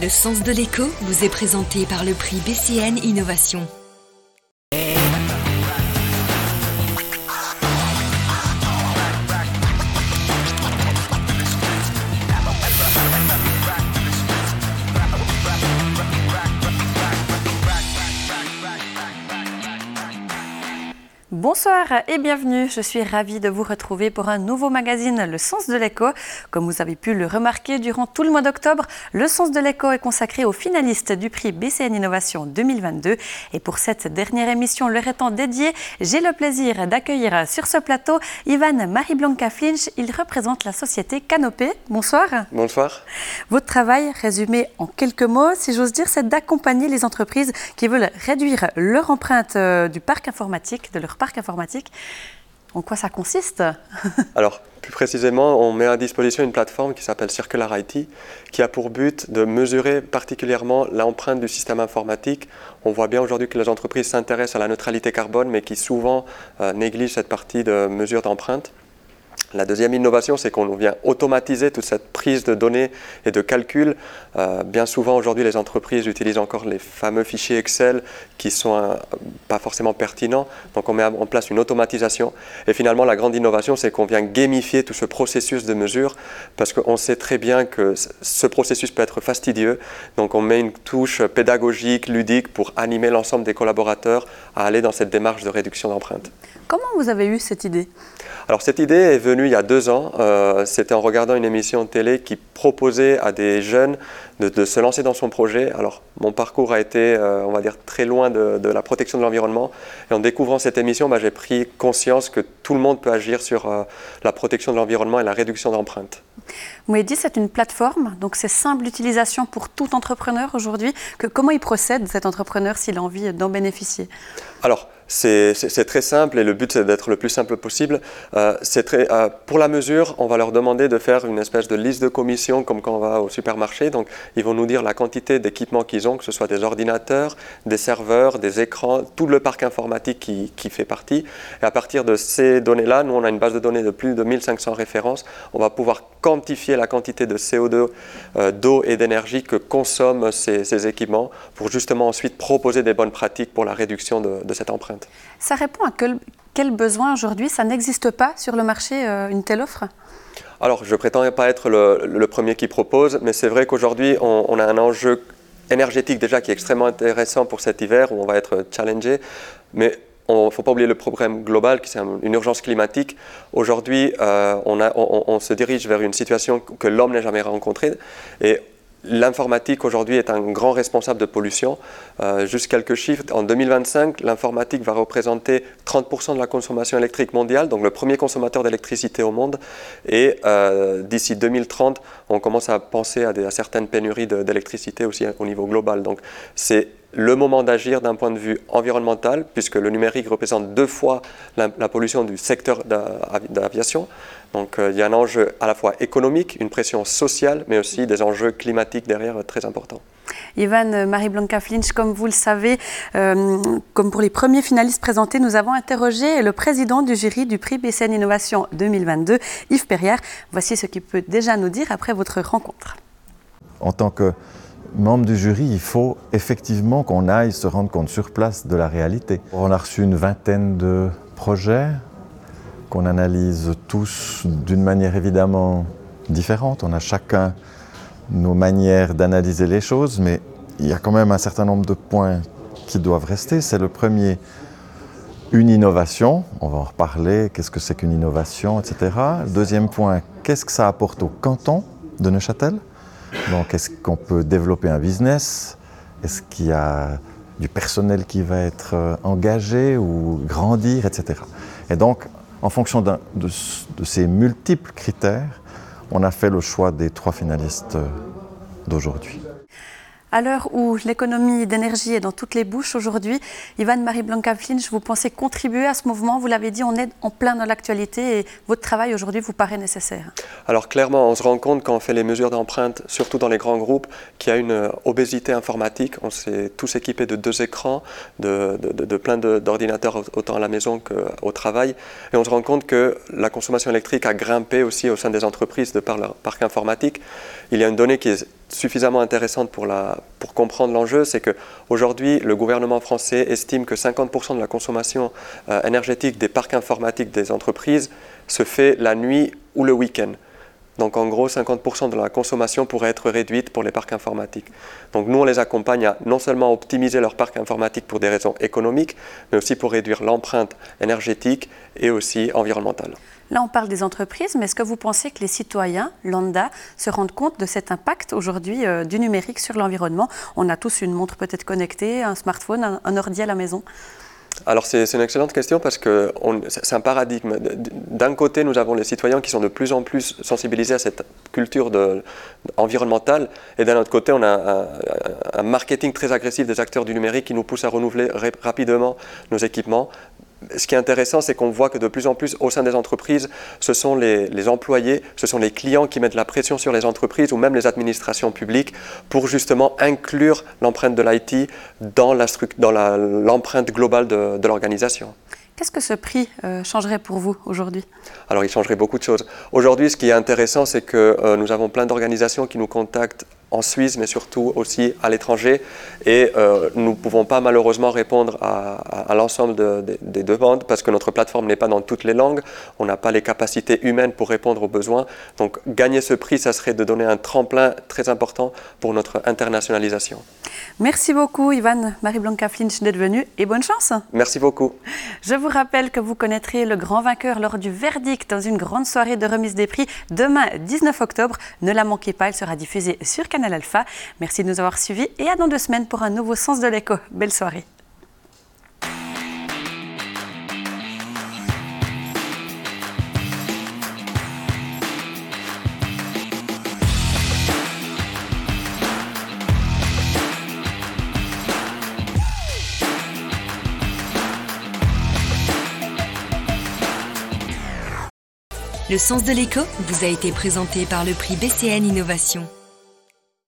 Le sens de l'écho vous est présenté par le prix BCN Innovation. Bonsoir et bienvenue. Je suis ravie de vous retrouver pour un nouveau magazine Le Sens de l'écho. Comme vous avez pu le remarquer durant tout le mois d'octobre, Le Sens de l'écho est consacré aux finalistes du prix BCN Innovation 2022. Et pour cette dernière émission leur étant dédiée, j'ai le plaisir d'accueillir sur ce plateau Ivan Marie-Blanca Flinch. Il représente la société Canopé. Bonsoir. Bonsoir. Votre travail, résumé en quelques mots, si j'ose dire, c'est d'accompagner les entreprises qui veulent réduire leur empreinte euh, du parc informatique, de leur parc informatique. En quoi ça consiste Alors, plus précisément, on met à disposition une plateforme qui s'appelle Circular IT, qui a pour but de mesurer particulièrement l'empreinte du système informatique. On voit bien aujourd'hui que les entreprises s'intéressent à la neutralité carbone, mais qui souvent euh, négligent cette partie de mesure d'empreinte. La deuxième innovation, c'est qu'on vient automatiser toute cette prise de données et de calcul. Euh, bien souvent, aujourd'hui, les entreprises utilisent encore les fameux fichiers Excel qui sont euh, pas forcément pertinents. Donc, on met en place une automatisation. Et finalement, la grande innovation, c'est qu'on vient gamifier tout ce processus de mesure parce qu'on sait très bien que ce processus peut être fastidieux. Donc, on met une touche pédagogique, ludique pour animer l'ensemble des collaborateurs à aller dans cette démarche de réduction d'empreinte. Comment vous avez eu cette idée? Alors cette idée est venue il y a deux ans. Euh, c'était en regardant une émission de télé qui proposait à des jeunes de, se lancer dans son projet. Alors mon parcours a été, euh, on va dire, très loin de, la protection de l'environnement. Et en découvrant cette émission, bah, j'ai pris conscience que tout le monde peut agir sur euh, la protection de l'environnement et la réduction d'empreintes. Dit c'est une plateforme, donc c'est simple d'utilisation pour tout entrepreneur aujourd'hui. comment il procède cet entrepreneur s'il a envie d'en bénéficier? Alors c'est très simple et le but c'est d'être le plus simple possible. Euh, euh, pour la mesure, on va leur demander de faire une espèce de liste de commissions comme quand on va au supermarché. Donc ils vont nous dire la quantité d'équipements qu'ils ont, que ce soit des ordinateurs, des serveurs, des écrans, tout le parc informatique qui, fait partie. Et à partir de ces données-là, nous on a une base de données de plus de 1500 références. On va pouvoir quantifier la quantité de CO2, euh, d'eau et d'énergie que consomment ces, équipements pour justement ensuite proposer des bonnes pratiques pour la réduction de cette empreinte. Ça répond à quel, quel besoin aujourd'hui? Ça n'existe pas sur le marché euh, une telle offre? Alors, je prétends pas être le, le premier qui propose, mais c'est vrai qu'aujourd'hui, on, on, a un enjeu énergétique déjà qui est extrêmement intéressant pour cet hiver où on va être challengé. Mais il ne faut pas oublier le problème global, qui c'est une urgence climatique. Aujourd'hui, euh, on, on, on, se dirige vers une situation que l'homme n'a jamais rencontrée. Et L'informatique aujourd'hui est un grand responsable de pollution. Euh, juste quelques chiffres. En 2025, l'informatique va représenter 30% de la consommation électrique mondiale, donc le premier consommateur d'électricité au monde. Et euh, d'ici 2030, on commence à penser à, à certaines pénuries d'électricité aussi au niveau global. Donc c'est le moment d'agir d'un point de vue environnemental, puisque le numérique représente deux fois la, pollution du secteur d'aviation. Donc euh, il y a un enjeu à la fois économique, une pression sociale, mais aussi des enjeux climatiques derrière euh, très importants. Ivan Marie-Blanca Flinch, comme vous le savez, euh, comme pour les premiers finalistes présentés, nous avons interrogé le président du jury du prix BCN Innovation 2022, Yves Perrière. Voici ce qu'il peut déjà nous dire après votre rencontre. En tant que membre du jury, il faut effectivement qu'on aille se rendre compte sur place de la réalité. On a reçu une vingtaine de projets qu'on analyse tous d'une manière évidemment différente. On a chacun nos manières d'analyser les choses, mais il y a quand même un certain nombre de points qui doivent rester. C'est le premier, une innovation. On va en reparler, qu'est-ce que c'est qu'une innovation, etc. Deuxième point, qu'est-ce que ça apporte au canton de Neuchâtel? Donc, est-ce qu'on peut développer un business? Est-ce qu'il y a du personnel qui va être euh, engagé ou grandir, etc. Et donc, en fonction de, ces multiples critères, on a fait le choix des trois finalistes euh, d'aujourd'hui. À l'heure où l'économie d'énergie est dans toutes les bouches aujourd'hui, Ivan Marie-Blanca Flinch, vous pensez contribuer à ce mouvement? Vous l'avez dit, on est en plein dans l'actualité et votre travail aujourd'hui vous paraît nécessaire. Alors clairement, on se rend compte quand on fait les mesures d'empreinte, surtout dans les grands groupes, qu'il y a une euh, obésité informatique. On s'est tous équipés de deux écrans, de, de plein d'ordinateurs autant à la maison qu'au travail. Et on se rend compte que la consommation électrique a grimpé aussi au sein des entreprises de par leur parc informatique. Il y a une donnée qui est suffisamment intéressante pour, comprendre l'enjeu, c'est qu'aujourd'hui, le gouvernement français estime que 50% de la consommation euh, énergétique des parcs informatiques des entreprises se fait la nuit ou le week-end. Donc en gros, 50% de la consommation pourrait être réduite pour les parcs informatiques. Donc nous, on les accompagne à non seulement optimiser leur parc informatique pour des raisons économiques, mais aussi pour réduire l'empreinte énergétique et aussi environnementale. Là, on parle des entreprises, mais est-ce que vous pensez que les citoyens, lambda, se rendent compte de cet impact aujourd'hui euh, du numérique sur l'environnement? On a tous une montre peut-être connectée, un smartphone, un, ordi à la maison. Alors c'est une excellente question parce que c'est un paradigme. D'un côté, nous avons les citoyens qui sont de plus en plus sensibilisés à cette culture environnementale et d'un autre côté, on a un, marketing très agressif des acteurs du numérique qui nous pousse à renouveler rapidement nos équipements ce qui est intéressant, c'est qu'on voit que de plus en plus au sein des entreprises, ce sont les, employés, ce sont les clients qui mettent la pression sur les entreprises ou même les administrations publiques pour justement inclure l'empreinte de l'IT dans l'empreinte globale de, l'organisation. Qu'est-ce que ce prix euh, changerait pour vous aujourd'hui? Alors, il changerait beaucoup de choses. Aujourd'hui, ce qui est intéressant, c'est que euh, nous avons plein d'organisations qui nous contactent en Suisse, mais surtout aussi à l'étranger. Et euh, nous ne pouvons pas malheureusement répondre à, l'ensemble des demandes parce que notre plateforme n'est pas dans toutes les langues. On n'a pas les capacités humaines pour répondre aux besoins. Donc gagner ce prix, ça serait de donner un tremplin très important pour notre internationalisation. Merci beaucoup Ivan Marie-Blanca Flinch d'être venu et bonne chance. Merci beaucoup. Je vous rappelle que vous connaîtrez le grand vainqueur lors du verdict dans une grande soirée de remise des prix demain 19 octobre. Ne la manquez pas, elle sera diffusée sur Canal Alpha. Merci de nous avoir suivis et à dans deux semaines pour un nouveau Sens de l'écho. Belle soirée. Le sens de l'écho vous a été présenté par le prix BCN Innovation.